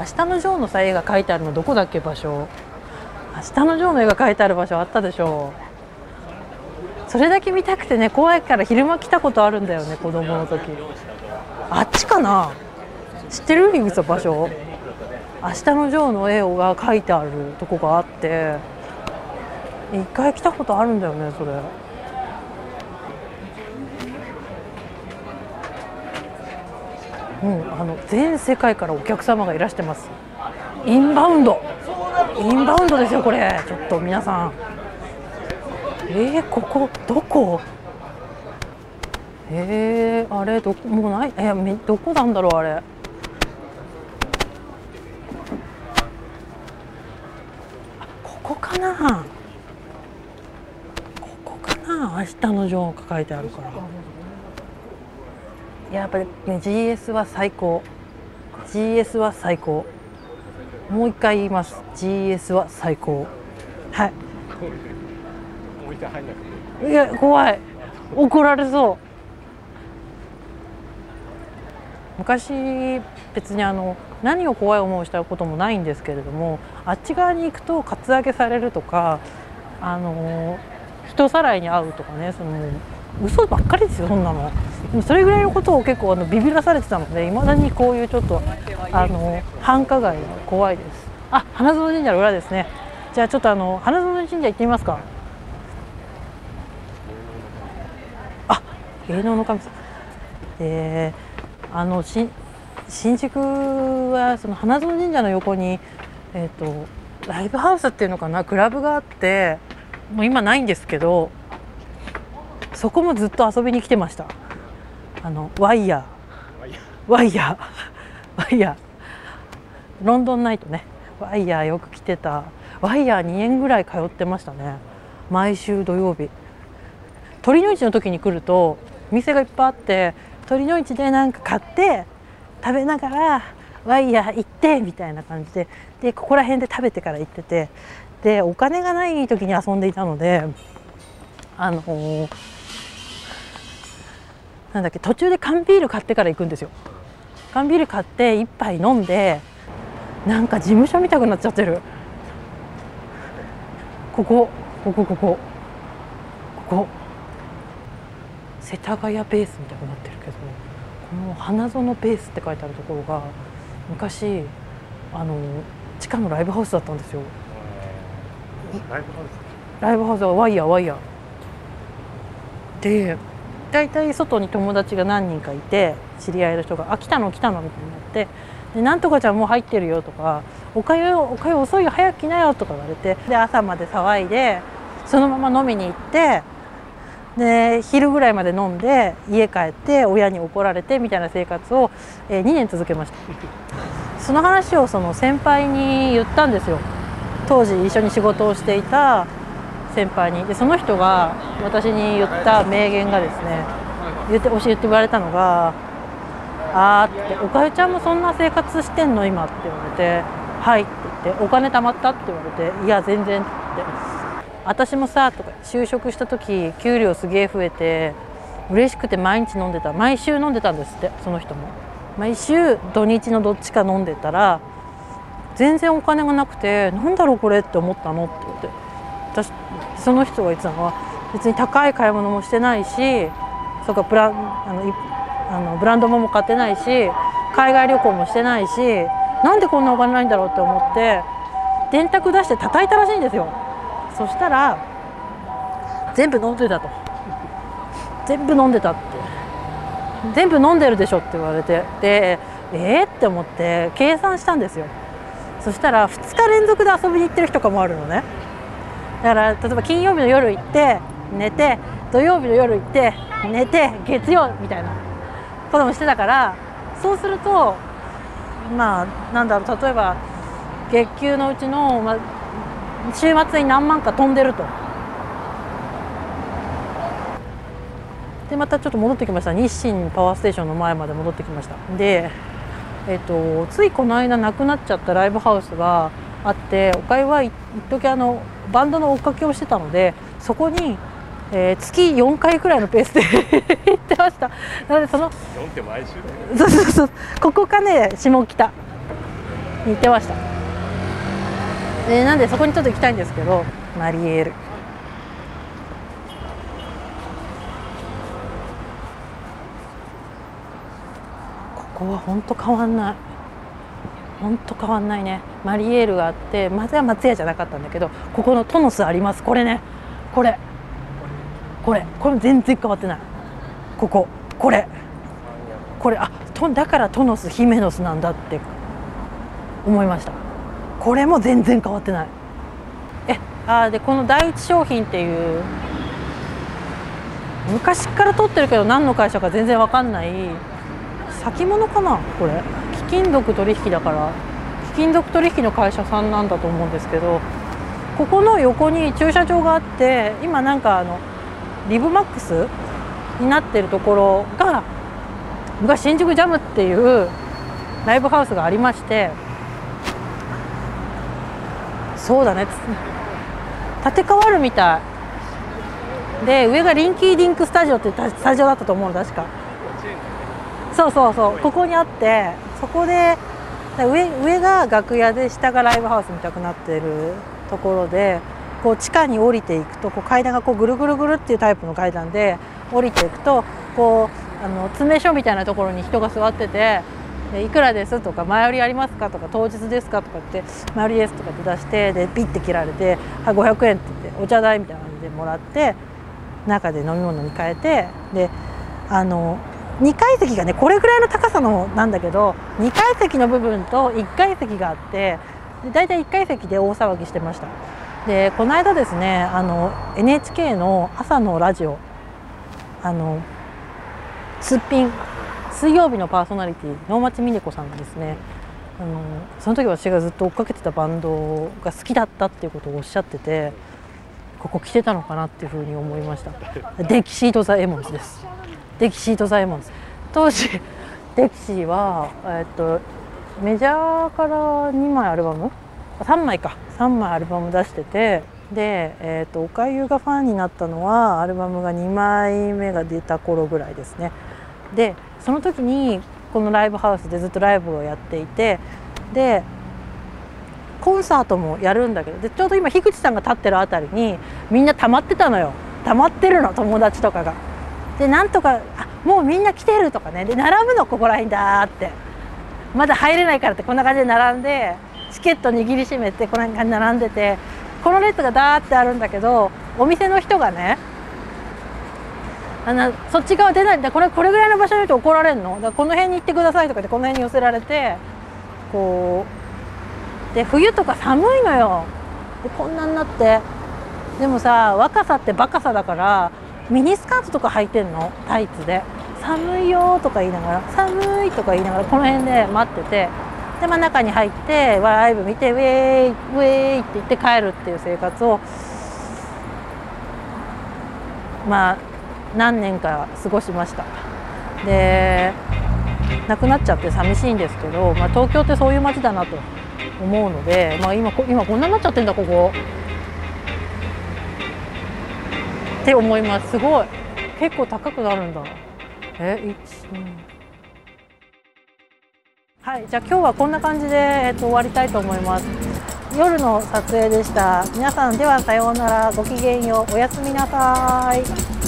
明日のジョーのさ絵が描いてあるのどこだっけ場所。明日のジョーの絵が描いてある場所あったでしょそれだけ見たくてね怖いから昼間来たことあるんだよね子供の時。あっちかな？知ってる？樋口さん場所？明日のジョーの絵が描いてあるとこがあって。一回来たことあるんだよねそれ。うんあの全世界からお客様がいらしてます。インバウンド。インバウンドですよこれ。ちょっと皆さん。えー、ここどこ？えー、あれどもうない？えめどこなんだろうあれ？ここかな？ここかな？明日のジョーが書いてあるから。やっぱりね GS は最高。GS は最高。もう一回言います。GS は最高。はい。いや怖い。怒られそう。昔別にあの何を怖い思いをしたこともないんですけれどもあっち側に行くとカツアゲされるとかあの人さらいに遭うとかねその嘘ばっかりですよそんなのでもそれぐらいのことを結構あのビビらされてたのでいまだにこういうちょっとあの繁華街が怖いです。あ花園神社の裏ですね。じゃあちょっとあの花園神社行ってみますか。あ芸能の神様。えー、あのし新宿はその花園神社の横にえっ、とライブハウスっていうのかな？クラブがあってもう今ないんですけどそこもずっと遊びに来てました。あのワイヤー。ワイヤー。ワイヤー。ロンドンナイトね。ワイヤーよく来てた。ワイヤー2年ぐらい通ってましたね。毎週土曜日。鳥の市の時に来ると店がいっぱいあって鳥の市でなんか買って食べながらワイヤー行ってみたいな感じで。でここら辺で食べてから行ってて。でお金がない時に遊んでいたのであのーなんだっけ途中で缶ビール買ってから行くんですよ。缶ビール買って一杯飲んでなんか事務所見たくなっちゃってる。ここここここここ。世田谷ベースみたいになってるけどこの花園ベースって書いてあるところが昔あの地下のライブハウスだったんですよ。ライブハウス？ライブハウスはワイヤーワイヤー。で大体外に友達が何人かいて知り合いの人が「あ来たの？来たの」みたいになって「でなんとかちゃんもう入ってるよ」とか「おかゆおかゆ遅いよ早く来なよ」とか言われてで朝まで騒いでそのまま飲みに行ってで昼ぐらいまで飲んで家帰って親に怒られてみたいな生活を、えー、2年続けました。その話をその先輩に言ったんですよ。当時一緒に仕事をしていた先輩に。でその人が私に言った名言がですね言って教えて言われたのが「あー」って「おかゆちゃんもそんな生活してんの今」って言われて「はい」って言って「お金貯まった?」って言われて「いや全然」って「私もさ」とか就職した時給料すげえ増えて嬉しくて毎日飲んでた毎週飲んでたんですってその人も毎週土日のどっちか飲んでたら全然お金がなくてなんだろうこれって思ったのって言って。私その人が言ってたのは別に高い買い物もしてないしそうかブラあのいあのブランド物も買ってないし海外旅行もしてないしなんでこんなお金ないんだろうって思って電卓出して叩いたらしいんですよ。そしたら全部飲んでたと。全部飲んでたって。全部飲んでるでしょって言われてでえー、って思って計算したんですよ。そしたら2日連続で遊びに行ってる日とかもあるのね。だから例えば金曜日の夜行って寝て土曜日の夜行って寝て月曜みたいなこともしてたからそうするとまあなんだろう例えば月給のうちの、まあ、週末に何万か飛んでると。でまたちょっと戻ってきました日清パワーステーションの前まで戻ってきましたで、えっと、ついこの間なくなっちゃったライブハウスがあっておかゆは一時あのバンドの追っかけをしてたのでそこに、えー、月4回くらいのペースで 行ってました。なのでその4って毎週そうそうそう。ここかね下北。に行ってました。でなんでそこにちょっと行きたいんですけどマリエール。ここは本当変わんない本当変わんないね。マリエールがあってまずは松屋じゃなかったんだけどここのトノスあります。これね。これ。これ。これ全然変わってない。ここ。これ。これ。あとだからトノスヒメノスなんだって思いました。これも全然変わってない。えあでこの第一商品っていう昔から取ってるけど何の会社か全然わかんない。先物かな？これ。貴金属取引だから貴金属取引の会社さんなんだと思うんですけどここの横に駐車場があって今なんかあのリブマックスになってるところが昔新宿ジャムっていうライブハウスがありましてそうだね建て替わるみたい。で上がリンキーディンクスタジオっていうスタジオだったと思うの確か。そうそうそうここにあってそこで上上が楽屋で下がライブハウスみたくなってるところでこう地下に降りていくとこう階段がこうぐるぐるぐるっていうタイプの階段で降りていくとこうあの詰め所みたいなところに人が座っててでいくらですとか前売りありますかとか当日ですかとかって前売りですとかって出してでピッて切られて「はい500円」って言ってお茶代みたいな感じでもらって中で飲み物に変えてであの2階席がねこれぐらいの高さのなんだけど2階席の部分と1階席があってで大体1階席で大騒ぎしてました。でこの間ですねあの NHK の朝のラジオあのすっぴん水曜日のパーソナリティ能町みね子さんがですねあのその時私がずっと追っかけてたバンドが好きだったっていうことをおっしゃっててここ来てたのかなっていうふうに思いました。デキシード・ザ・エモンズです。デキシード・ザ・エモンズ。当時 デキシーは、えっと、メジャーから2枚アルバム？3枚か。3枚アルバム出しててで、えーと、おかゆがファンになったのはアルバムが2枚目が出た頃ぐらいですね。でその時にこのライブハウスでずっとライブをやっていてでコンサートもやるんだけどでちょうど今樋口さんが立ってる辺りにみんな溜まってたのよ。溜まってるの友達とかが。でなんとかあもうみんな来てるとかね。で並ぶのここら辺だって。まだ入れないからってこんな感じで並んでチケット握りしめてこんな感じで並んでてこの列がダーってあるんだけどお店の人がねあのそっち側出ないんだ。これこれぐらいの場所にいると怒られるの？だこの辺に行ってくださいとかでこの辺に寄せられてこうで冬とか寒いのよ。でこんなになって。でもさ若さってバカさだからミニスカートとか履いてんの？タイツで。寒いよとか言いながら寒いとか言いながらこの辺で待ってて。で、まあ、中に入ってライブ見てウェーイウェーイって言って帰るっていう生活をまあ何年か過ごしました。で亡くなっちゃって寂しいんですけど、まあ、東京ってそういう街だなと思うので、まあ今、今こんなになっちゃってんだここ。って思います。すごい。結構高くなるんだ。え1、2はいじゃあ今日はこんな感じで、えっと、終わりたいと思います。夜の撮影でした。皆さんではさようなら。ごきげんよう。おやすみなさい。